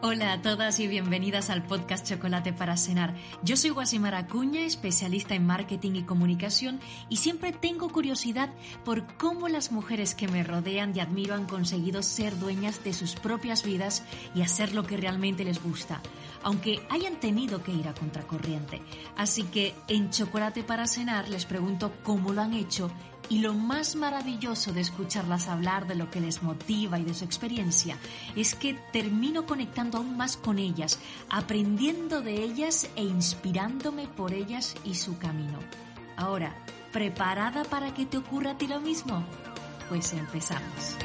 Hola a todas y bienvenidas al podcast Chocolate para Cenar. Yo soy Guasimara Acuña, especialista en marketing y comunicación y siempre tengo curiosidad por cómo las mujeres que me rodean y admiro han conseguido ser dueñas de sus propias vidas y hacer lo que realmente les gusta, aunque hayan tenido que ir a contracorriente. Así que en Chocolate para Cenar les pregunto cómo lo han hecho y lo más maravilloso de escucharlas hablar de lo que les motiva y de su experiencia es que termino conectando aún más con ellas, aprendiendo de ellas e inspirándome por ellas y su camino. Ahora, ¿preparada para que te ocurra a ti lo mismo? Pues empezamos.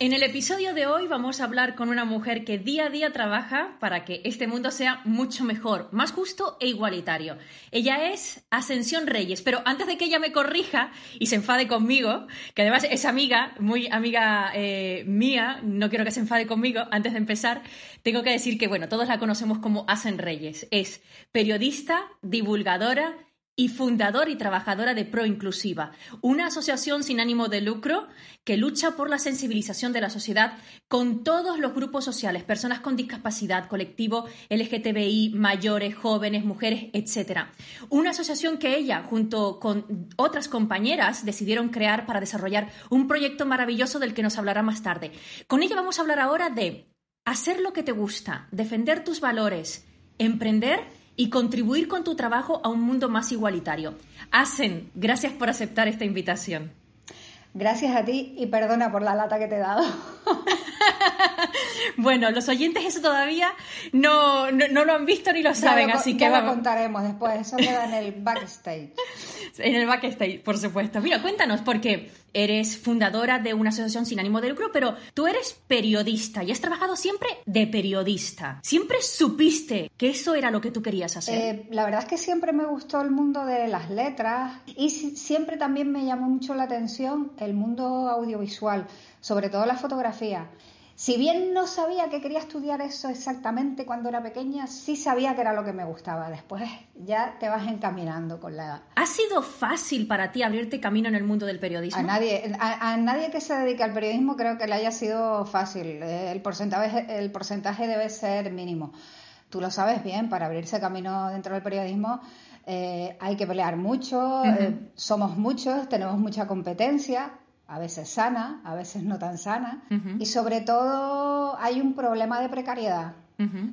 En el episodio de hoy vamos a hablar con una mujer que día a día trabaja para que este mundo sea mucho mejor, más justo e igualitario. Ella es Ascensión Reyes, pero antes de que ella me corrija y se enfade conmigo, que además es amiga, muy amiga eh, mía, no quiero que se enfade conmigo, antes de empezar, tengo que decir que, bueno, todos la conocemos como Asen Reyes. Es periodista, divulgadora, y fundadora y trabajadora de Pro Inclusiva, una asociación sin ánimo de lucro que lucha por la sensibilización de la sociedad con todos los grupos sociales, personas con discapacidad, colectivo LGTBI, mayores, jóvenes, mujeres, etc. Una asociación que ella, junto con otras compañeras, decidieron crear para desarrollar un proyecto maravilloso del que nos hablará más tarde. Con ella vamos a hablar ahora de hacer lo que te gusta, defender tus valores, emprender y contribuir con tu trabajo a un mundo más igualitario. Hacen, gracias por aceptar esta invitación. Gracias a ti y perdona por la lata que te he dado. bueno, los oyentes eso todavía no, no, lo han visto ni lo saben, así que ya lo contaremos después, eso queda en el backstage. en el backstage, por supuesto. Mira, cuéntanos, porque eres fundadora de una asociación sin ánimo de lucro, pero tú eres periodista y has trabajado siempre de periodista. ¿Siempre supiste que eso era lo que tú querías hacer? Eh, la verdad es que siempre me gustó el mundo de las letras y siempre también me llamó mucho la atención el mundo audiovisual, sobre todo la fotografía. Si bien no sabía que quería estudiar eso exactamente cuando era pequeña, sí sabía que era lo que me gustaba. Después ya te vas encaminando con la edad. ¿Ha sido fácil para ti abrirte camino en el mundo del periodismo? A nadie, a, nadie que se dedique al periodismo creo que le haya sido fácil. El porcentaje, el porcentaje debe ser mínimo. Tú lo sabes bien, para abrirse camino dentro del periodismo eh, hay que pelear mucho, eh, somos muchos, tenemos mucha competencia, a veces sana, a veces no tan sana, y sobre todo hay un problema de precariedad.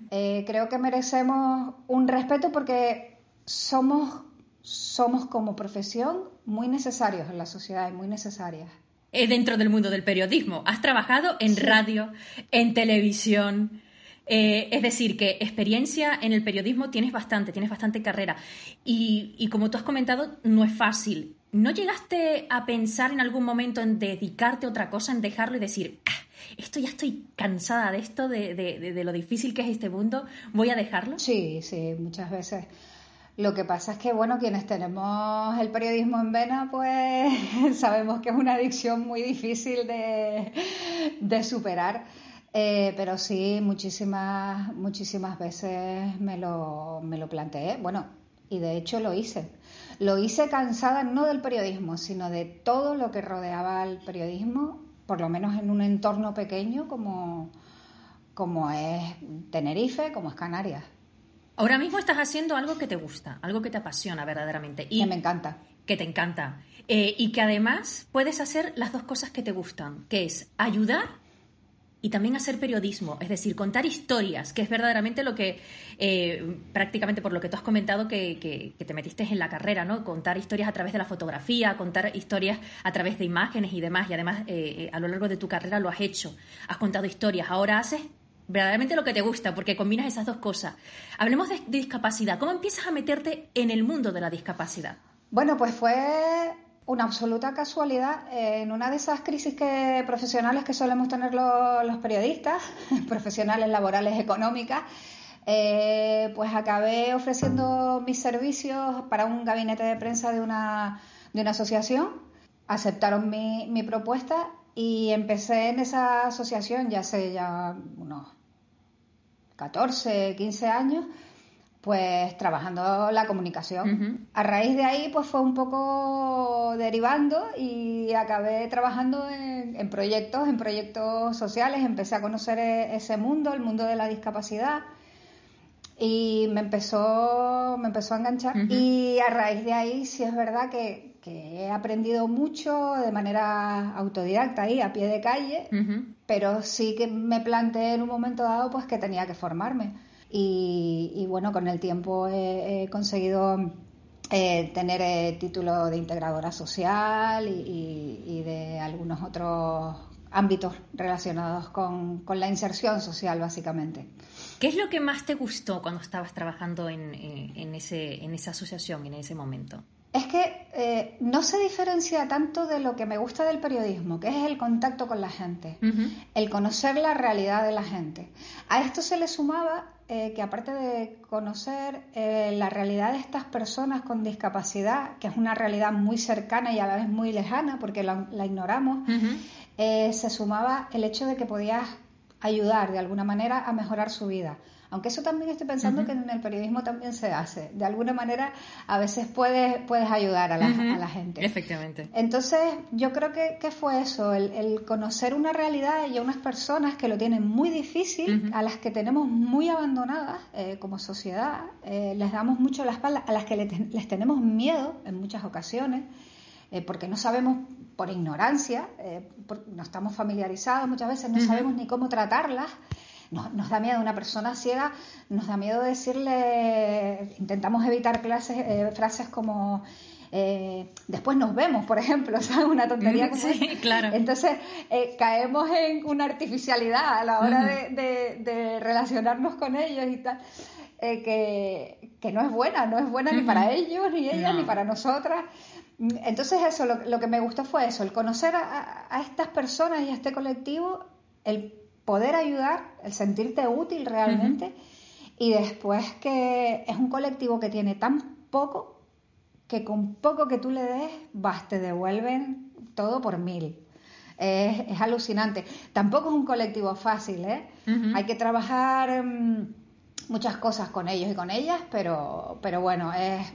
Eh, creo que merecemos un respeto porque somos, somos como profesión muy necesarios en la sociedad y muy necesarias. Eh, dentro del mundo del periodismo, has trabajado en radio, en televisión, eh, es decir, que experiencia en el periodismo tienes bastante, tienes bastante carrera. Y, y, como tú has comentado, no es fácil. ¿No llegaste a pensar en algún momento en dedicarte a otra cosa, en dejarlo y decir, ah, esto ya estoy cansada de esto, de, de, lo difícil que es este mundo, voy a dejarlo? Sí, sí, muchas veces. Lo que pasa es que, bueno, quienes tenemos el periodismo en vena, pues sabemos que es una adicción muy difícil de, de superar. Eh, pero sí, muchísimas, muchísimas veces me lo, me lo planteé. Bueno, y de hecho lo hice lo hice cansada no del periodismo, sino de todo lo que rodeaba al periodismo, por lo menos en un entorno pequeño como, como es Tenerife, como es Canarias. Ahora mismo estás haciendo algo que te gusta, algo que te apasiona verdaderamente. Y que me encanta. Que te encanta. Eh, y que además puedes hacer las dos cosas que te gustan, que es ayudar y también hacer periodismo, es decir, contar historias, que es verdaderamente lo que, eh, prácticamente por lo que tú has comentado que, te metiste en la carrera, ¿no? Contar historias a través de la fotografía, contar historias a través de imágenes y demás, y además eh, eh, a lo largo de tu carrera lo has hecho, has contado historias, ahora haces verdaderamente lo que te gusta, porque combinas esas dos cosas. Hablemos de discapacidad, ¿cómo empiezas a meterte en el mundo de la discapacidad? Bueno, pues fue una absoluta casualidad. en una de esas crisis que, profesionales que solemos tener los periodistas, profesionales, laborales, económicas, eh, pues acabé ofreciendo mis servicios para un gabinete de prensa de una, de una asociación. Aceptaron mi, mi propuesta y empecé en esa asociación ya hace ya unos 14, 15 años, pues trabajando la comunicación. A raíz de ahí, pues fue un poco derivando y acabé trabajando en, en, proyectos, en proyectos sociales. Empecé a conocer e, ese mundo, el mundo de la discapacidad y me empezó, me empezó a enganchar. Y a raíz de ahí sí es verdad que, he aprendido mucho de manera autodidacta ahí, a pie de calle, pero sí que me planteé en un momento dado pues que tenía que formarme. Y, bueno, con el tiempo he, conseguido eh, tener el título de integradora social y, de algunos otros ámbitos relacionados con la inserción social, básicamente. ¿Qué es lo que más te gustó cuando estabas trabajando en, ese, en esa asociación, en ese momento? Es que eh, no se diferencia tanto de lo que me gusta del periodismo, que es el contacto con la gente, el conocer la realidad de la gente. A esto se le sumaba eh, que aparte de conocer eh, la realidad de estas personas con discapacidad, que es una realidad muy cercana y a la vez muy lejana porque la, ignoramos, se sumaba el hecho de que podías ayudar de alguna manera a mejorar su vida. Aunque eso también estoy pensando que en el periodismo también se hace. De alguna manera a veces puedes, puedes ayudar a la, a la gente. Efectivamente. Entonces yo creo que, que fue eso, el, conocer una realidad y a unas personas que lo tienen muy difícil, a las que tenemos muy abandonadas eh, como sociedad, eh, les damos mucho la espalda, a las que les tenemos miedo en muchas ocasiones. Eh, porque no sabemos, por ignorancia, eh, no estamos familiarizados muchas veces, no sabemos ni cómo tratarlas. Nos, da miedo una persona ciega, nos da miedo decirle, intentamos evitar clases, eh, frases como después nos vemos, por ejemplo, ¿sabes? Una tontería como sí, claro. Entonces caemos en una artificialidad a la hora de, relacionarnos con ellos y tal. que, que, no es buena, no es buena ni para ellos, ni ellas, ni para nosotras. Entonces eso, lo, que me gustó fue eso, el conocer a, estas personas y a este colectivo, el poder ayudar, el sentirte útil realmente y después que es un colectivo que tiene tan poco que con poco que tú le des, vas, te devuelven todo por mil. Es, alucinante. Tampoco es un colectivo fácil, ¿eh? Hay que trabajar mm, muchas cosas con ellos y con ellas, pero, pero bueno, es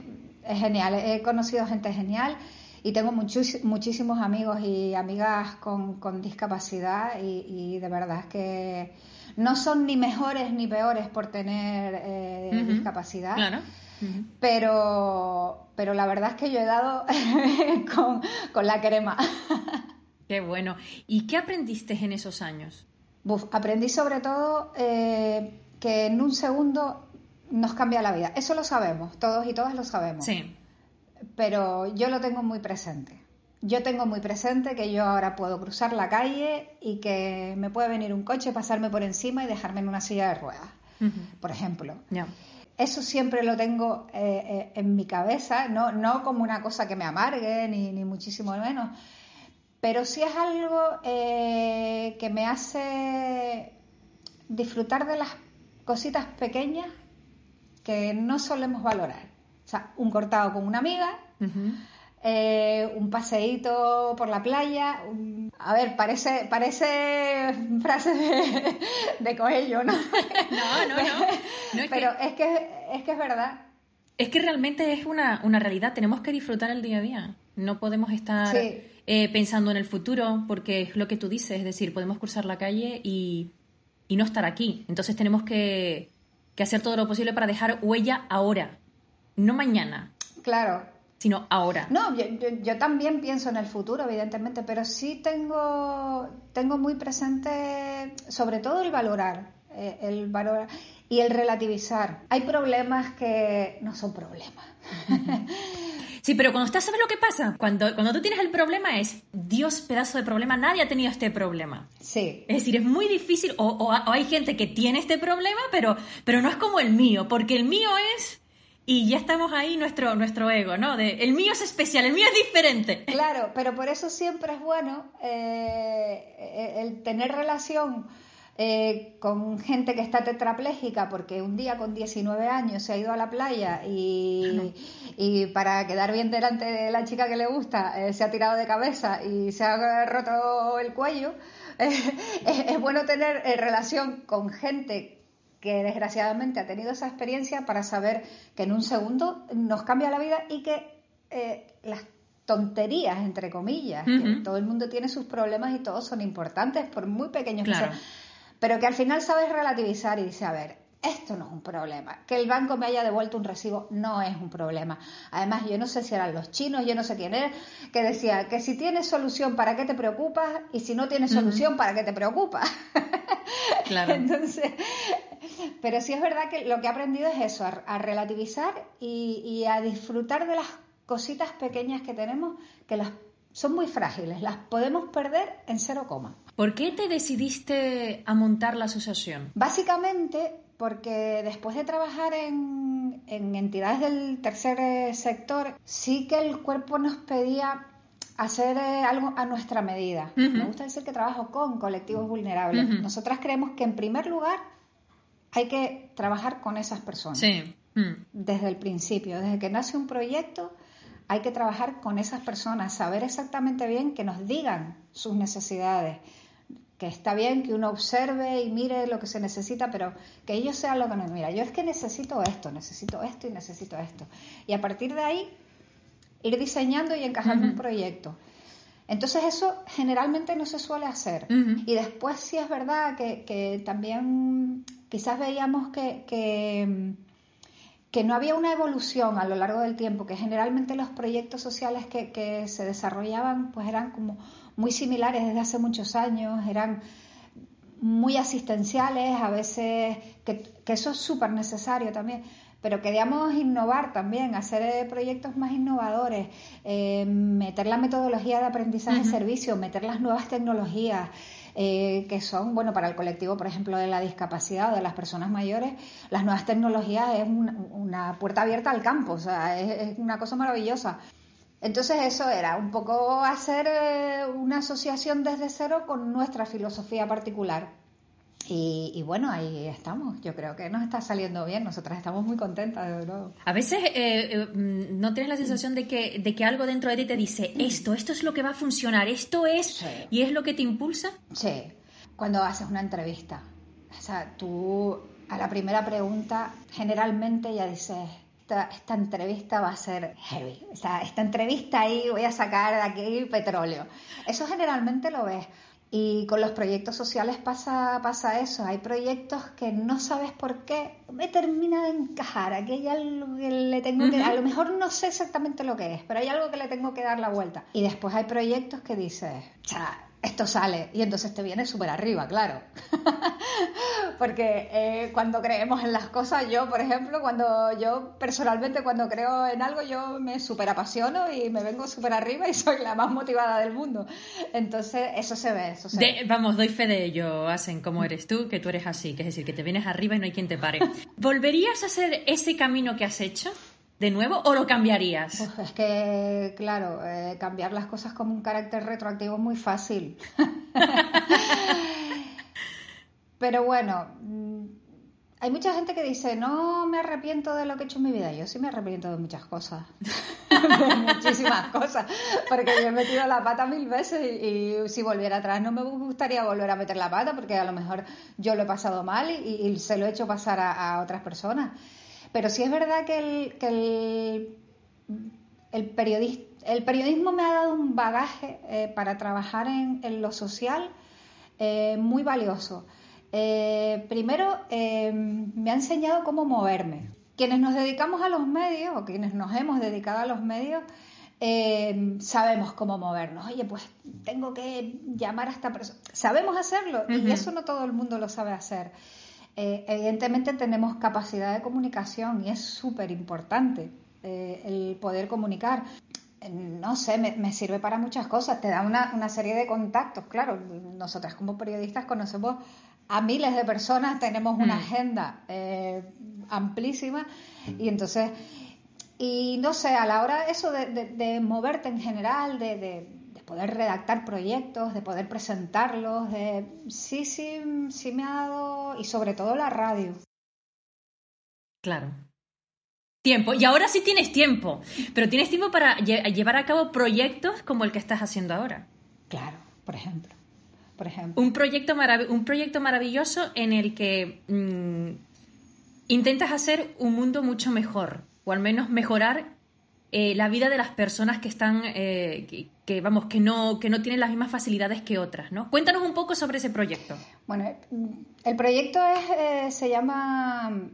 es genial. He conocido gente genial y tengo muchos, muchísimos amigos y amigas con, discapacidad y, de verdad es que no son ni mejores ni peores por tener eh, discapacidad. Claro. pero, pero la verdad es que yo he dado con, la crema. Qué bueno. ¿Y qué aprendiste en esos años? aprendí sobre todo eh, que en un segundo nos cambia la vida. Eso lo sabemos, todos y todas lo sabemos. Sí. Pero yo lo tengo muy presente. Yo tengo muy presente que yo ahora puedo cruzar la calle y que me puede venir un coche, pasarme por encima y dejarme en una silla de ruedas, por ejemplo. Eso siempre lo tengo eh, eh, en mi cabeza, no, no como una cosa que me amargue, ni, ni muchísimo menos, pero sí es algo eh, que me hace disfrutar de las cositas pequeñas que no solemos valorar. O sea, un cortado con una amiga, eh, un paseíto por la playa. A ver, parece, parece frase de, de Coelho, ¿no? no, no, no. Pero es, que, es que es verdad. Es que realmente es una, una realidad. Tenemos que disfrutar el día a día. No podemos estar eh, pensando en el futuro, porque es lo que tú dices. Es decir, podemos cruzar la calle y, y no estar aquí. Entonces tenemos que que hacer todo lo posible para dejar huella ahora, no mañana. Claro. Sino ahora. No, yo, también pienso en el futuro, evidentemente, pero sí tengo, tengo muy presente sobre todo el valorar, eh, el valorar y el relativizar. Hay problemas que no son problemas. Sí, pero cuando estás, ¿sabes lo que pasa? Cuando, cuando tú tienes el problema es, Dios, pedazo de problema, nadie ha tenido este problema. Sí. Es decir, es muy difícil, o, hay gente que tiene este problema, pero, pero no es como el mío, porque el mío es y ya estamos ahí nuestro, nuestro ego, ¿no? De, el mío es especial, el mío es diferente. Claro, pero por eso siempre es bueno eh, el tener relación eh, con gente que está tetrapléjica porque un día con 19 años se ha ido a la playa y, y para quedar bien delante de la chica que le gusta eh, se ha tirado de cabeza y se ha roto el cuello. es, bueno tener relación con gente que desgraciadamente ha tenido esa experiencia para saber que en un segundo nos cambia la vida y que eh, las tonterías, entre comillas, que todo el mundo tiene sus problemas y todos son importantes, por muy pequeños que sean, pero que al final sabes relativizar y dice, a ver, esto no es un problema. Que el banco me haya devuelto un recibo no es un problema. Además, yo no sé si eran los chinos, yo no sé quién era, que decía que si tienes solución, ¿para qué te preocupas? Y si no tienes solución, ¿para qué te preocupas? Claro. Entonces, pero sí es verdad que lo que he aprendido es eso, a, relativizar y, a disfrutar de las cositas pequeñas que tenemos, que las son muy frágiles, las podemos perder en cero coma. ¿Por qué te decidiste a montar la asociación? Básicamente porque después de trabajar en, entidades del tercer eh, sector, sí que el cuerpo nos pedía hacer eh, algo a nuestra medida. Me gusta decir que trabajo con colectivos vulnerables. Nosotras creemos que en primer lugar hay que trabajar con esas personas. Sí. Desde el principio, desde que nace un proyecto, hay que trabajar con esas personas, saber exactamente bien que nos digan sus necesidades, que está bien que uno observe y mire lo que se necesita, pero que ellos sean lo que nos mira. Yo es que necesito esto, necesito esto y necesito esto. Y a partir de ahí, ir diseñando y encajando un proyecto. Entonces eso generalmente no se suele hacer. Y después sí es verdad que también quizás veíamos que, que, no había una evolución a lo largo del tiempo, que generalmente los proyectos sociales que, se desarrollaban pues eran como muy similares desde hace muchos años, eran muy asistenciales, a veces, que, eso es súper necesario también, pero queríamos innovar también, hacer eh, proyectos más innovadores, eh, meter la metodología de aprendizaje y servicio, meter las nuevas tecnologías, eh, que son, bueno, para el colectivo, por ejemplo, de la discapacidad o de las personas mayores, las nuevas tecnologías es una, puerta abierta al campo, o sea, es, una cosa maravillosa. Entonces eso era un poco hacer eh, una asociación desde cero con nuestra filosofía particular. Y, bueno, ahí estamos. Yo creo que nos está saliendo bien. Nosotras estamos muy contentas, de verdad. A veces eh, eh, mm, no tienes la sensación de que, de que algo dentro de ti te dice esto, esto es lo que va a funcionar, esto es, y es lo que te impulsa. Sí. Cuando haces una entrevista, o sea, tú a la primera pregunta generalmente ya dices, esta, esta, entrevista va a ser heavy. O sea, esta entrevista ahí voy a sacar de aquí petróleo. Eso generalmente lo ves. Y con los proyectos sociales pasa, pasa eso. Hay proyectos que no sabes por qué me termina de encajar. Aquí hay algo que le tengo que. A lo mejor no sé exactamente lo que es, pero hay algo que le tengo que dar la vuelta. Y después hay proyectos que dices, esto sale y entonces te viene súper arriba, claro. Porque eh, cuando creemos en las cosas, yo, por ejemplo, cuando yo personalmente cuando creo en algo, yo me súper apasiono y me vengo súper arriba y soy la más motivada del mundo. Entonces, eso se ve, eso se Vamos, doy fe de ello, Asen, como eres tú, que tú eres así, que es decir, que te vienes arriba y no hay quien te pare. ¿Volverías a hacer ese camino que has hecho? De nuevo o lo cambiarías? es que, claro, eh, cambiar las cosas como un carácter retroactivo es muy fácil. Pero bueno, mm, hay mucha gente que dice, no me arrepiento de lo que he hecho en mi vida. Yo sí me arrepiento de muchas cosas, de muchísimas cosas, porque yo he metido la pata mil veces y, si volviera atrás no me gustaría volver a meter la pata porque a lo mejor yo lo he pasado mal y, se lo he hecho pasar a otras personas. Pero sí es verdad que el, que el, periodismo me ha dado un bagaje eh, para trabajar en, lo social eh, muy valioso. Eh, primero, me ha enseñado cómo moverme. Quienes nos dedicamos a los medios o quienes nos hemos dedicado a los medios, sabemos cómo movernos. Oye, pues tengo que llamar a esta persona. Sabemos hacerlo y eso no todo el mundo lo sabe hacer. Eh, evidentemente tenemos capacidad de comunicación y es súper importante eh, el poder comunicar. Eh, no sé, me, sirve para muchas cosas, te da una, serie de contactos, claro, nosotras como periodistas conocemos a miles de personas, tenemos una mm. agenda eh, amplísima y entonces, y no sé, a la hora eso de, moverte en general, de, poder redactar proyectos, de poder presentarlos, de, sí, sí, sí me ha dado, y sobre todo la radio. Claro. Tiempo. Y ahora sí tienes tiempo, pero tienes tiempo para llevar a cabo proyectos como el que estás haciendo ahora. Claro, por ejemplo por ejemplo. Un proyecto, un proyecto maravilloso en el que mm, intentas hacer un mundo mucho mejor, o al menos mejorar eh, la vida de las personas que están, eh, que, vamos, que no, que no tienen las mismas facilidades que otras, ¿no? Cuéntanos un poco sobre ese proyecto. Bueno, el proyecto es, eh, se llama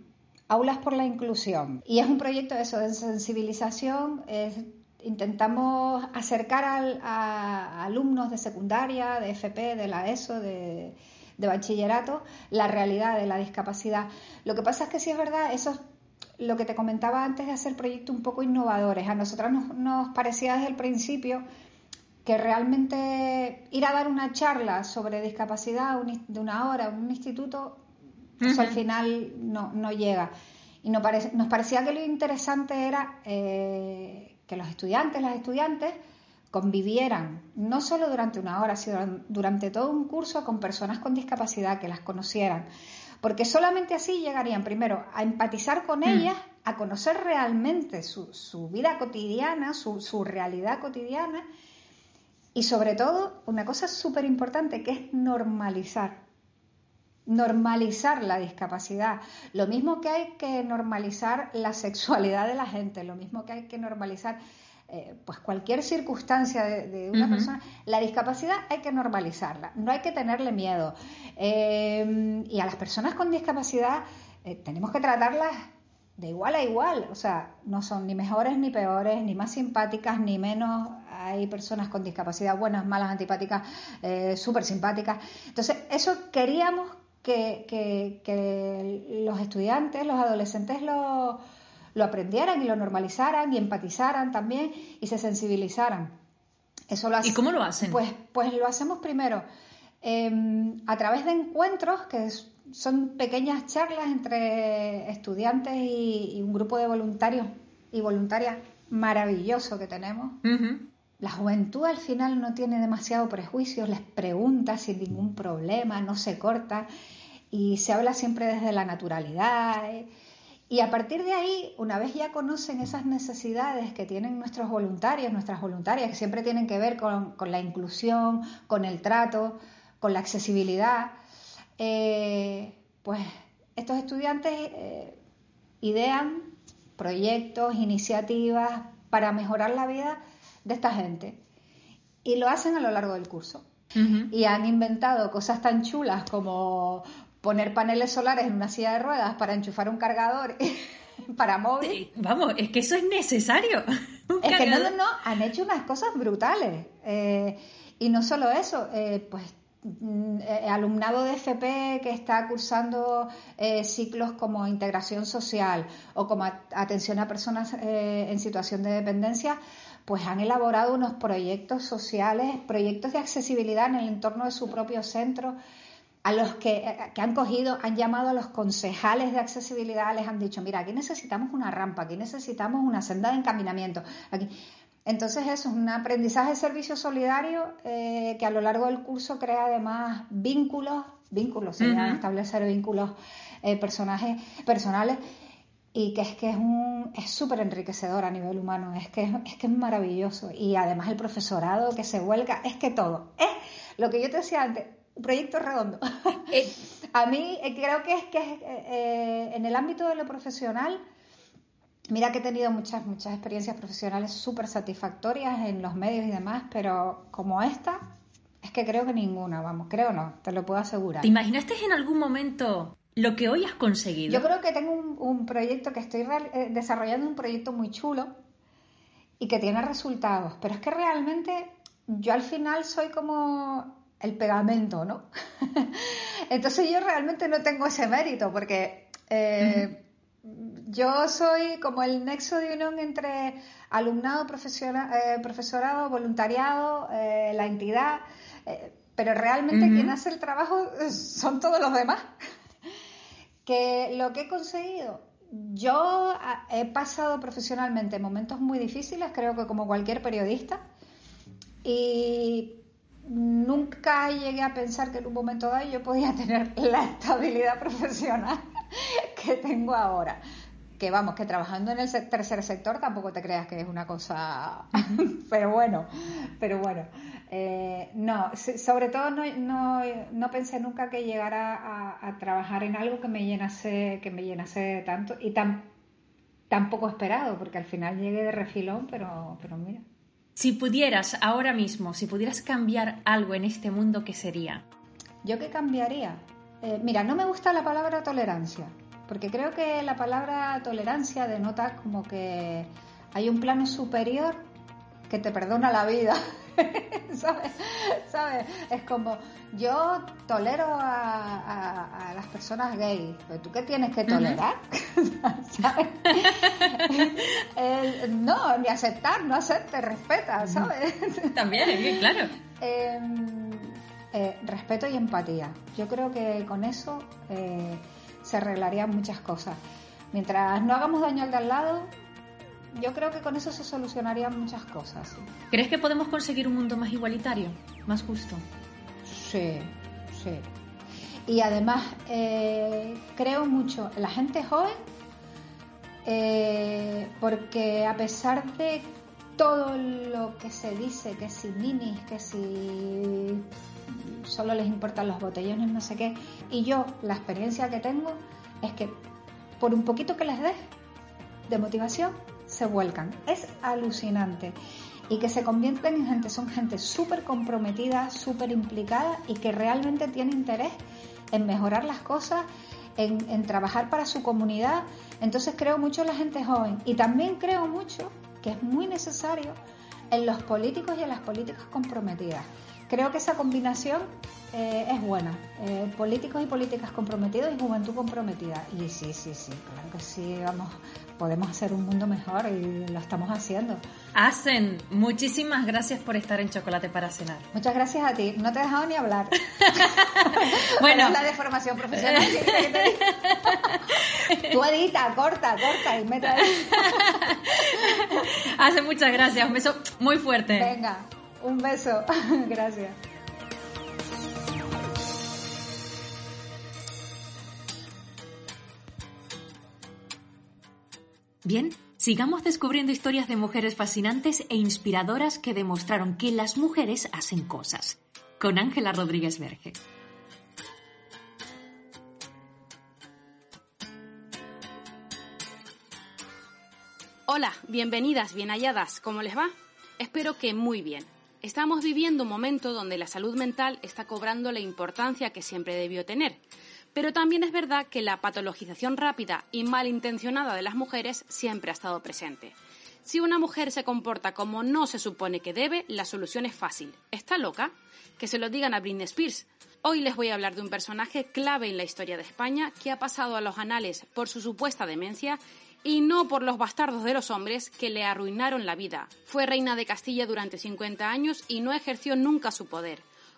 Aulas por la Inclusión y es un proyecto eso, de sensibilización, es intentamos acercar a, alumnos de secundaria, de FP, de la ESO, de, bachillerato, la realidad de la discapacidad. Lo que pasa es que sí es verdad, eso es lo que te comentaba antes de hacer proyectos un poco innovadores. A nosotros nos, parecía desde el principio que realmente ir a dar una charla sobre discapacidad de una hora en un instituto, eso al final no, llega. Y nos, nos parecía que lo interesante era eh, que los estudiantes, las estudiantes convivieran no solo durante una hora, sino durante todo un curso con personas con discapacidad, que las conocieran, porque solamente así llegarían primero a empatizar con mm. ellas, a conocer realmente su, vida cotidiana, su, su, realidad cotidiana y sobre todo una cosa súper importante que es normalizar. Normalizar la discapacidad. Lo mismo que hay que normalizar la sexualidad de la gente, lo mismo que hay que normalizar eh, pues cualquier circunstancia de, una persona, la discapacidad hay que normalizarla, no hay que tenerle miedo. Eh, y a las personas con discapacidad eh, tenemos que tratarlas de igual a igual, o sea, no son ni mejores ni peores, ni más simpáticas ni menos. Hay personas con discapacidad buenas, malas, antipáticas, súper simpáticas. Entonces, eso queríamos que, los estudiantes, los adolescentes lo, aprendieran y lo normalizaran y empatizaran también y se sensibilizaran. Eso lo ¿Y cómo lo hacen? Pues, pues lo hacemos primero em, a través de encuentros que son pequeñas charlas entre estudiantes y, un grupo de voluntarios y voluntarias maravilloso que tenemos. La juventud al final no tiene demasiado prejuicios, les pregunta sin ningún problema, no se corta y se habla siempre desde la naturalidad. ¿eh? Y a partir de ahí, una vez ya conocen esas necesidades que tienen nuestros voluntarios, nuestras voluntarias, que siempre tienen que ver con, la inclusión, con el trato, con la accesibilidad, eh, pues estos estudiantes eh, idean proyectos, iniciativas para mejorar la vida de esta gente. Y lo hacen a lo largo del curso. Y han inventado cosas tan chulas como poner paneles solares en una silla de ruedas para enchufar un cargador para móvil. vamos, es que eso es necesario. es que no, no, no, han hecho unas cosas brutales. Eh, y no solo eso, eh, pues mm, eh, alumnado de FP que está cursando ciclos como integración social o como atención a personas en situación de dependencia, pues han elaborado unos proyectos sociales, proyectos de accesibilidad en el entorno de su propio centro, a los que, han cogido, han llamado a los concejales de accesibilidad, les han dicho, mira, aquí necesitamos una rampa, aquí necesitamos una senda de encaminamiento. Aquí. Entonces eso es un aprendizaje de servicio solidario eh, que a lo largo del curso crea además vínculos, vínculos, se establecer vínculos eh, personajes, personales y que es que es un es súper enriquecedor a nivel humano, es que es, que es maravilloso y además el profesorado que se vuelca, es que todo, es lo que yo te decía antes, un proyecto redondo. Eh, a mí eh, creo que es que eh, en el ámbito de lo profesional, mira que he tenido muchas muchas experiencias profesionales súper satisfactorias en los medios y demás, pero como esta es que creo que ninguna, vamos, creo no, te lo puedo asegurar. ¿Te imaginaste en algún momento lo que hoy has conseguido. Yo creo que tengo un, proyecto que estoy desarrollando, un proyecto muy chulo y que tiene resultados, pero es que realmente yo al final soy como el pegamento, ¿no? Entonces yo realmente no tengo ese mérito porque eh, yo soy como el nexo de unión entre alumnado, eh, profesorado, voluntariado, la entidad pero realmente quien hace el trabajo son todos los demás. que lo que he conseguido, yo he pasado profesionalmente momentos muy difíciles, creo que como cualquier periodista, y nunca llegué a pensar que en un momento dado yo podía tener la estabilidad profesional que tengo ahora. Que vamos, que trabajando en el tercer sector tampoco te creas que es una cosa, pero bueno, pero bueno, eh, no, sobre todo no, no, no, pensé nunca que llegara a, trabajar en algo que me llenase, que me llenase tanto y tan, tampoco esperado, porque al final llegué de refilón, pero, pero mira. Si pudieras ahora mismo, si pudieras cambiar algo en este mundo, ¿qué sería? ¿Yo qué cambiaría? Eh, mira, no me gusta la palabra tolerancia porque creo que la palabra tolerancia denota como que hay un plano superior que te perdona la vida. ¿Sabes? Es como, yo tolero a, las personas gays, pero tú qué tienes que tolerar? no, ni aceptar, no acepte, respeta, ¿sabes? También, claro. Em, eh, respeto y empatía. Yo creo que con eso eh, se arreglarían muchas cosas. Mientras no hagamos daño al de al lado, yo creo que con eso se solucionarían muchas cosas. ¿Crees que podemos conseguir un mundo más igualitario, más justo? Sí, sí. Y además, eh, creo mucho en la gente joven, eh, porque a pesar de todo lo que se dice, que si minis, que si solo les importan los botellones, no sé qué. Y yo, la experiencia que tengo es que por un poquito que les des de motivación, se vuelcan. Es alucinante. Y que se convierten en gente, son gente súper comprometida, súper implicada y que realmente tiene interés en mejorar las cosas, en, en, trabajar para su comunidad. Entonces creo mucho en la gente joven y también creo mucho que es muy necesario en los políticos y en las políticas comprometidas creo que esa combinación eh, es buena. Eh, políticos y políticas comprometidos y juventud comprometida. Y sí, sí, sí, claro que sí, vamos, podemos hacer un mundo mejor y lo estamos haciendo. Hacen, muchísimas gracias por estar en Chocolate para Cenar. Muchas gracias a ti. No te he dejado ni hablar. bueno, la deformación profesional. Tú edita, corta, corta y mete ahí. Hacen, muchas gracias. Un beso muy fuerte. Venga. Un beso. Gracias. Bien, sigamos descubriendo historias de mujeres fascinantes e inspiradoras que demostraron que las mujeres hacen cosas. Con Ángela Rodríguez Verge. Hola, bienvenidas, bien halladas. ¿Cómo les va? Espero que muy bien. Estamos viviendo un momento donde la salud mental está cobrando la importancia que siempre debió tener. Pero también es verdad que la patologización rápida y malintencionada de las mujeres siempre ha estado presente. Si una mujer se comporta como no se supone que debe, la solución es fácil. ¿Está loca? Que se lo digan a Britney Spears. Hoy les voy a hablar de un personaje clave en la historia de España que ha pasado a los anales por su supuesta demencia y no por los bastardos de los hombres que le arruinaron la vida. Fue reina de Castilla durante 50 años y no ejerció nunca su poder.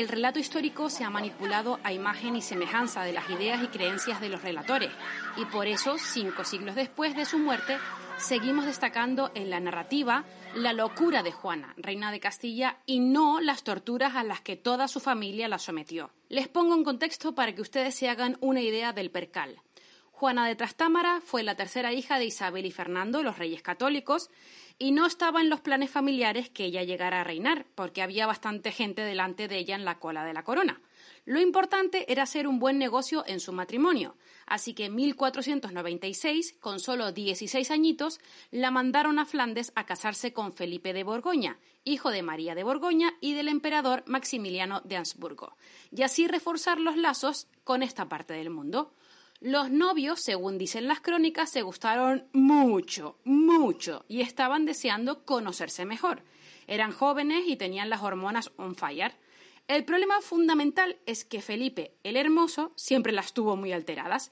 El relato histórico se ha manipulado a imagen y semejanza de las ideas y creencias de los relatores, y por eso, cinco siglos después de su muerte, seguimos destacando en la narrativa la locura de Juana, reina de Castilla, y no las torturas a las que toda su familia la sometió. Les pongo en contexto para que ustedes se hagan una idea del percal. Juana de Trastámara fue la tercera hija de Isabel y Fernando, los reyes católicos, y no estaba en los planes familiares que ella llegara a reinar, porque había bastante gente delante de ella en la cola de la corona. Lo importante era hacer un buen negocio en su matrimonio, así que en 1496, con solo 16 añitos, la mandaron a Flandes a casarse con Felipe de Borgoña, hijo de María de Borgoña y del emperador Maximiliano de Habsburgo, y así reforzar los lazos con esta parte del mundo. Los novios, según dicen las crónicas, se gustaron mucho, mucho y estaban deseando conocerse mejor. Eran jóvenes y tenían las hormonas on fire. El problema fundamental es que Felipe el Hermoso siempre las tuvo muy alteradas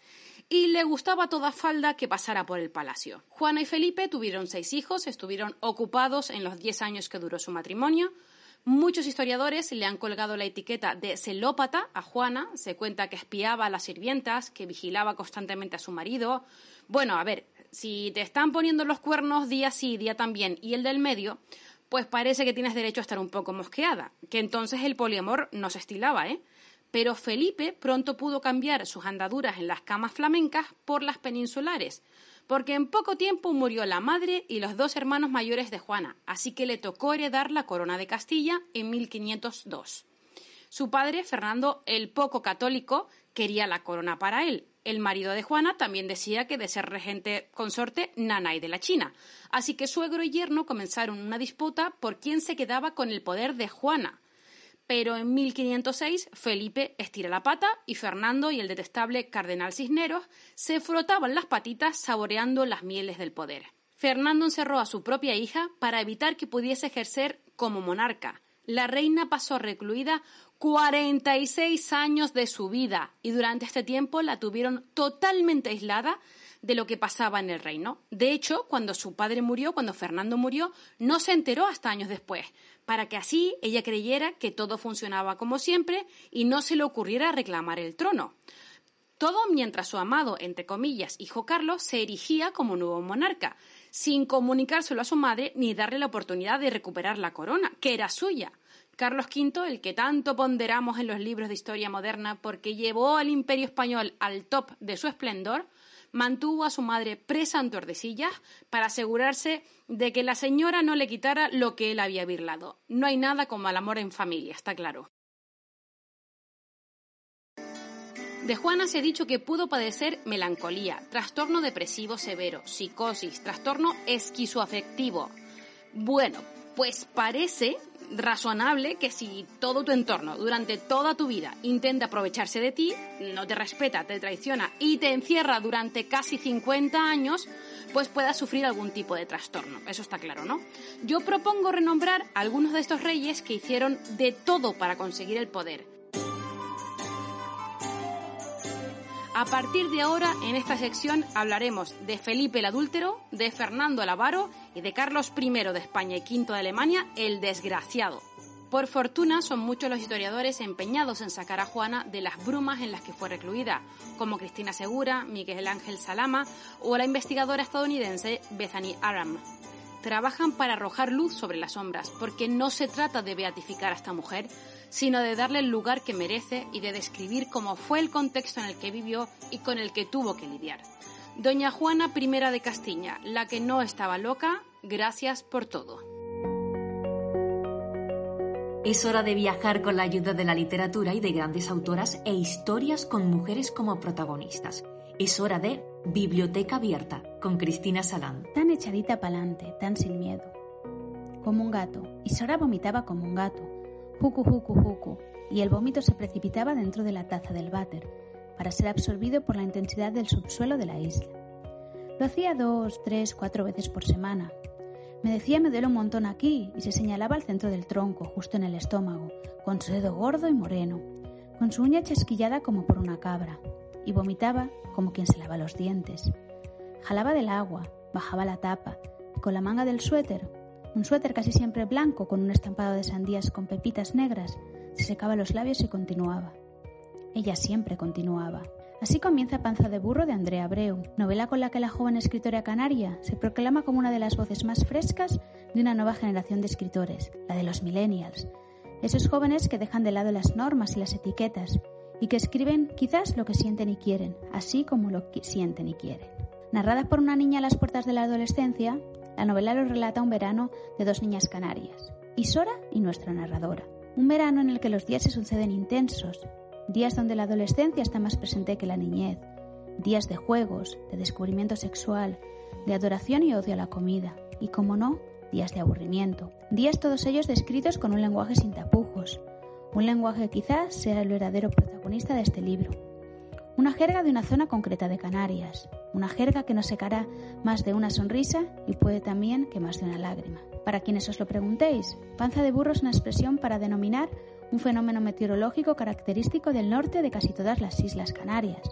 y le gustaba toda falda que pasara por el palacio. Juana y Felipe tuvieron seis hijos, estuvieron ocupados en los diez años que duró su matrimonio, Muchos historiadores le han colgado la etiqueta de celópata a Juana. Se cuenta que espiaba a las sirvientas, que vigilaba constantemente a su marido. Bueno, a ver, si te están poniendo los cuernos día sí, día también, y el del medio, pues parece que tienes derecho a estar un poco mosqueada. Que entonces el poliamor no se estilaba, ¿eh? Pero Felipe pronto pudo cambiar sus andaduras en las camas flamencas por las peninsulares porque en poco tiempo murió la madre y los dos hermanos mayores de Juana, así que le tocó heredar la corona de Castilla en 1502. Su padre, Fernando el poco católico, quería la corona para él. El marido de Juana también decía que de ser regente consorte Nanay de la China. Así que suegro y yerno comenzaron una disputa por quién se quedaba con el poder de Juana pero en 1506 Felipe estira la pata y Fernando y el detestable cardenal Cisneros se frotaban las patitas saboreando las mieles del poder. Fernando encerró a su propia hija para evitar que pudiese ejercer como monarca. La reina pasó recluida 46 años de su vida y durante este tiempo la tuvieron totalmente aislada de lo que pasaba en el reino. De hecho, cuando su padre murió, cuando Fernando murió, no se enteró hasta años después, para que así ella creyera que todo funcionaba como siempre y no se le ocurriera reclamar el trono. Todo mientras su amado, entre comillas, hijo Carlos se erigía como nuevo monarca, sin comunicárselo a su madre ni darle la oportunidad de recuperar la corona, que era suya. Carlos V, el que tanto ponderamos en los libros de historia moderna porque llevó al imperio español al top de su esplendor, mantuvo a su madre presa en Tordesillas para asegurarse de que la señora no le quitara lo que él había birlado. No hay nada como el amor en familia, está claro. De Juana se ha dicho que pudo padecer melancolía, trastorno depresivo severo, psicosis, trastorno esquizoafectivo. Bueno, pues parece razonable que si todo tu entorno durante toda tu vida intenta aprovecharse de ti, no te respeta, te traiciona y te encierra durante casi 50 años, pues puedas sufrir algún tipo de trastorno. Eso está claro, ¿no? Yo propongo renombrar a algunos de estos reyes que hicieron de todo para conseguir el poder A partir de ahora, en esta sección hablaremos de Felipe el Adúltero, de Fernando el Avaro y de Carlos I de España y V de Alemania, el Desgraciado. Por fortuna, son muchos los historiadores empeñados en sacar a Juana de las brumas en las que fue recluida, como Cristina Segura, Miguel Ángel Salama o la investigadora estadounidense Bethany Aram trabajan para arrojar luz sobre las sombras, porque no se trata de beatificar a esta mujer, sino de darle el lugar que merece y de describir cómo fue el contexto en el que vivió y con el que tuvo que lidiar. Doña Juana I de Castilla, la que no estaba loca, gracias por todo. Es hora de viajar con la ayuda de la literatura y de grandes autoras e historias con mujeres como protagonistas. Es hora de Biblioteca Abierta con Cristina Salán. Tan echadita pa'lante, tan sin miedo. Como un gato. Y Sora vomitaba como un gato. Jucu, jucu, jucu. Y el vómito se precipitaba dentro de la taza del váter, para ser absorbido por la intensidad del subsuelo de la isla. Lo hacía dos, tres, cuatro veces por semana. Me decía me duele un montón aquí y se señalaba al centro del tronco, justo en el estómago, con su dedo gordo y moreno, con su uña chasquillada como por una cabra, y vomitaba como quien se lava los dientes. Jalaba del agua, bajaba la tapa, y con la manga del suéter, un suéter casi siempre blanco con un estampado de sandías con pepitas negras, se secaba los labios y continuaba. Ella siempre continuaba. Así comienza Panza de Burro de Andrea Abreu, novela con la que la joven escritora canaria se proclama como una de las voces más frescas de una nueva generación de escritores, la de los millennials, esos jóvenes que dejan de lado las normas y las etiquetas y que escriben quizás lo que sienten y quieren, así como lo que sienten y quieren. Narrada por una niña a las puertas de la adolescencia, La novela lo relata un verano de dos niñas canarias, Isora y nuestra narradora. Un verano en el que los días se suceden intensos, días donde la adolescencia está más presente que la niñez, días de juegos, de descubrimiento sexual, de adoración y odio a la comida, y como no, días de aburrimiento, días todos ellos descritos con un lenguaje sin tapujos, un lenguaje que quizás sea el verdadero protagonista de este libro. Una jerga de una zona concreta de Canarias, una jerga que no secará más de una sonrisa y puede también que más de una lágrima. Para quienes os lo preguntéis, panza de burro es una expresión para denominar un fenómeno meteorológico característico del norte de casi todas las Islas Canarias.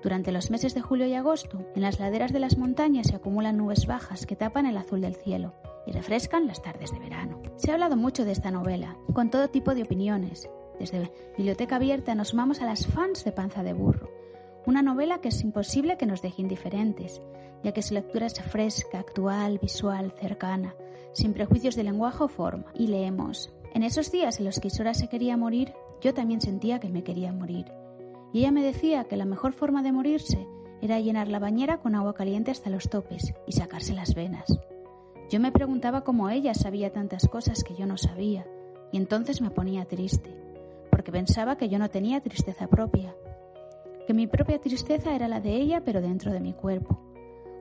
Durante los meses de julio y agosto, en las laderas de las montañas se acumulan nubes bajas que tapan el azul del cielo y refrescan las tardes de verano. Se ha hablado mucho de esta novela, con todo tipo de opiniones. Desde Biblioteca Abierta nos sumamos a las fans de Panza de Burro, una novela que es imposible que nos deje indiferentes, ya que su lectura es fresca, actual, visual, cercana, sin prejuicios de lenguaje o forma. Y leemos. En esos días en los que Isora se quería morir, yo también sentía que me quería morir. Y ella me decía que la mejor forma de morirse era llenar la bañera con agua caliente hasta los topes y sacarse las venas. Yo me preguntaba cómo ella sabía tantas cosas que yo no sabía, y entonces me ponía triste, porque pensaba que yo no tenía tristeza propia, que mi propia tristeza era la de ella pero dentro de mi cuerpo.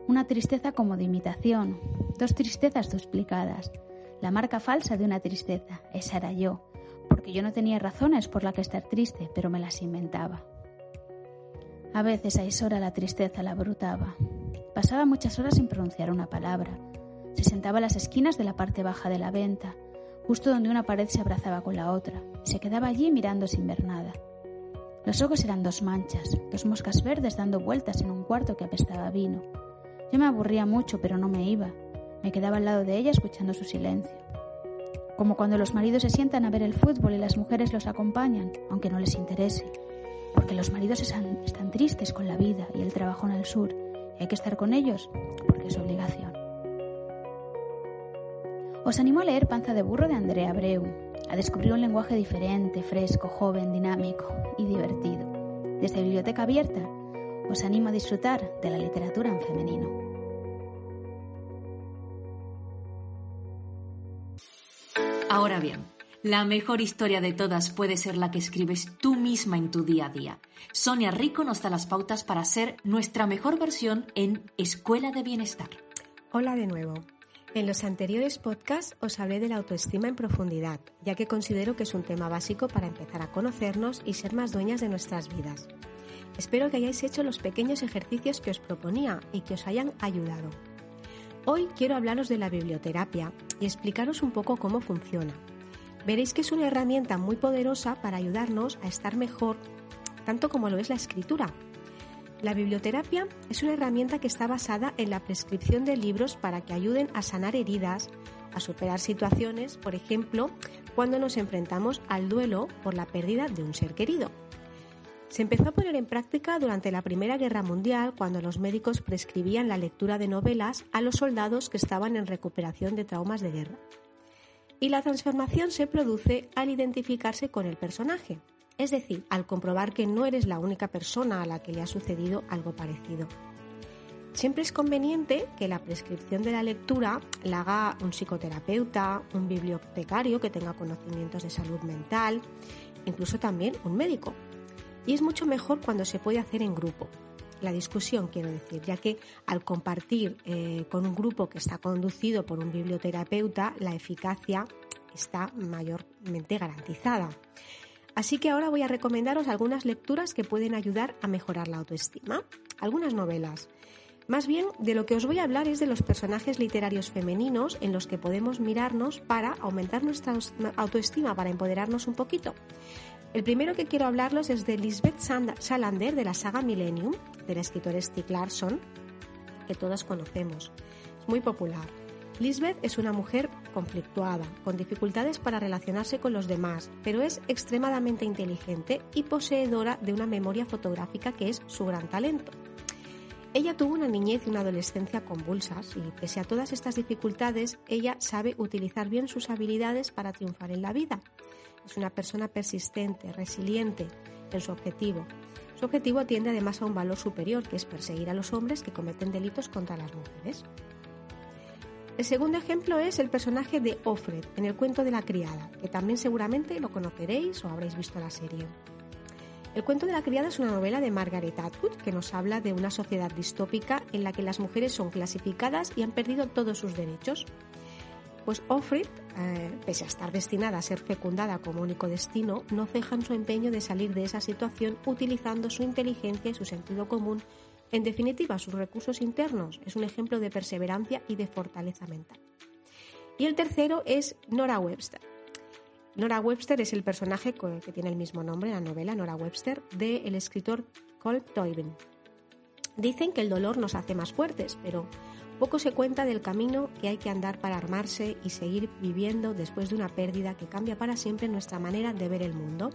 Una tristeza como de imitación, dos tristezas duplicadas, la marca falsa de una tristeza, esa era yo, porque yo no tenía razones por las que estar triste, pero me las inventaba. A veces a Isora la tristeza la brutaba. Pasaba muchas horas sin pronunciar una palabra, se sentaba a las esquinas de la parte baja de la venta, justo donde una pared se abrazaba con la otra, y se quedaba allí mirando sin ver nada. Los ojos eran dos manchas, dos moscas verdes dando vueltas en un cuarto que apestaba vino. Yo me aburría mucho, pero no me iba. Me quedaba al lado de ella escuchando su silencio. Como cuando los maridos se sientan a ver el fútbol y las mujeres los acompañan, aunque no les interese. Porque los maridos están, están tristes con la vida y el trabajo en el sur, y hay que estar con ellos porque es obligación. Os animo a leer Panza de Burro de Andrea Abreu, a descubrir un lenguaje diferente, fresco, joven, dinámico y divertido. Desde Biblioteca Abierta, os animo a disfrutar de la literatura en femenino. Ahora bien, la mejor historia de todas puede ser la que escribes tú misma en tu día a día. Sonia Rico nos da las pautas para ser nuestra mejor versión en Escuela de Bienestar. Hola de nuevo. En los anteriores podcasts os hablé de la autoestima en profundidad, ya que considero que es un tema básico para empezar a conocernos y ser más dueñas de nuestras vidas. Espero que hayáis hecho los pequeños ejercicios que os proponía y que os hayan ayudado. Hoy quiero hablaros de la biblioterapia y explicaros un poco cómo funciona. Veréis que es una herramienta muy poderosa para ayudarnos a estar mejor, tanto como lo es la escritura, la biblioterapia es una herramienta que está basada en la prescripción de libros para que ayuden a sanar heridas, a superar situaciones, por ejemplo, cuando nos enfrentamos al duelo por la pérdida de un ser querido. Se empezó a poner en práctica durante la Primera Guerra Mundial cuando los médicos prescribían la lectura de novelas a los soldados que estaban en recuperación de traumas de guerra. Y la transformación se produce al identificarse con el personaje, es decir, al comprobar que no eres la única persona a la que le ha sucedido algo parecido. Siempre es conveniente que la prescripción de la lectura la haga un psicoterapeuta, un bibliotecario que tenga conocimientos de salud mental, incluso también un médico. Y es mucho mejor cuando se puede hacer en grupo. La discusión, quiero decir, ya que al compartir eh, con un grupo que está conducido por un biblioterapeuta, la eficacia está mayormente garantizada. Así que ahora voy a recomendaros algunas lecturas que pueden ayudar a mejorar la autoestima. Algunas novelas. Más bien, de lo que os voy a hablar es de los personajes literarios femeninos en los que podemos mirarnos para aumentar nuestra autoestima, para empoderarnos un poquito. El primero que quiero hablarlos es de Lisbeth Salander de la saga Millennium, del escritor Stieg Larsson, que todas conocemos. Es muy popular. Lisbeth es una mujer conflictuada, con dificultades para relacionarse con los demás, pero es extremadamente inteligente y poseedora de una memoria fotográfica que es su gran talento. Ella tuvo una niñez y una adolescencia convulsas y pese a todas estas dificultades, ella sabe utilizar bien sus habilidades para triunfar en la vida. Es una persona persistente, resiliente en su objetivo. Su objetivo tiende además a un valor superior, que es perseguir a los hombres que cometen delitos contra las mujeres. El segundo ejemplo es el personaje de Offred en el cuento de la criada, que también seguramente lo conoceréis o habréis visto la serie. El cuento de la criada es una novela de Margaret Atwood que nos habla de una sociedad distópica en la que las mujeres son clasificadas y han perdido todos sus derechos. Pues Offred, eh, pese a estar destinada a ser fecundada como único destino, no ceja en su empeño de salir de esa situación utilizando su inteligencia y su sentido común. En definitiva, sus recursos internos es un ejemplo de perseverancia y de fortaleza mental. Y el tercero es Nora Webster. Nora Webster es el personaje que tiene el mismo nombre en la novela, Nora Webster, del escritor Colm Toibin. Dicen que el dolor nos hace más fuertes, pero poco se cuenta del camino que hay que andar para armarse y seguir viviendo después de una pérdida que cambia para siempre nuestra manera de ver el mundo.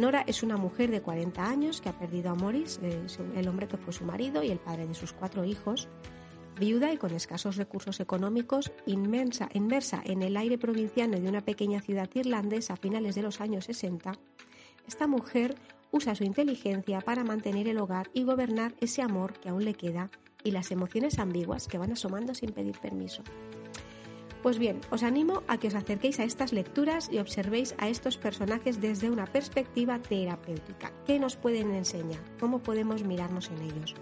Nora es una mujer de 40 años que ha perdido a Morris, eh, el hombre que fue su marido y el padre de sus cuatro hijos. Viuda y con escasos recursos económicos, inmensa, inmersa en el aire provinciano de una pequeña ciudad irlandesa a finales de los años 60, esta mujer usa su inteligencia para mantener el hogar y gobernar ese amor que aún le queda y las emociones ambiguas que van asomando sin pedir permiso. Pues bien, os animo a que os acerquéis a estas lecturas y observéis a estos personajes desde una perspectiva terapéutica. ¿Qué nos pueden enseñar? ¿Cómo podemos mirarnos en ellos?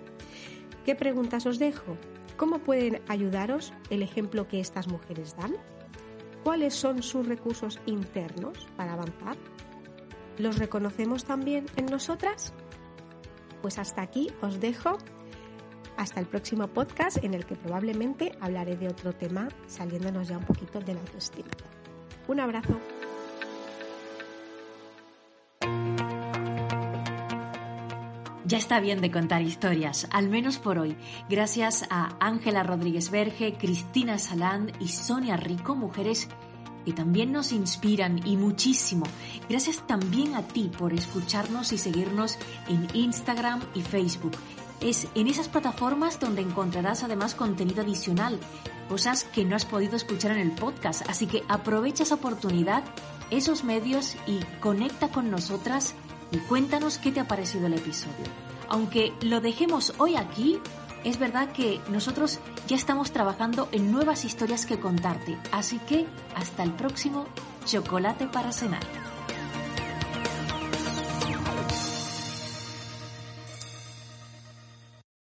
¿Qué preguntas os dejo? ¿Cómo pueden ayudaros el ejemplo que estas mujeres dan? ¿Cuáles son sus recursos internos para avanzar? ¿Los reconocemos también en nosotras? Pues hasta aquí os dejo hasta el próximo podcast en el que probablemente hablaré de otro tema saliéndonos ya un poquito de la autoestima. Un abrazo. Ya está bien de contar historias, al menos por hoy. Gracias a Ángela Rodríguez Verge, Cristina Salán y Sonia Rico, mujeres que también nos inspiran y muchísimo. Gracias también a ti por escucharnos y seguirnos en Instagram y Facebook. Es en esas plataformas donde encontrarás además contenido adicional, cosas que no has podido escuchar en el podcast. Así que aprovecha esa oportunidad, esos medios y conecta con nosotras y cuéntanos qué te ha parecido el episodio. Aunque lo dejemos hoy aquí, es verdad que nosotros ya estamos trabajando en nuevas historias que contarte. Así que hasta el próximo Chocolate para cenar.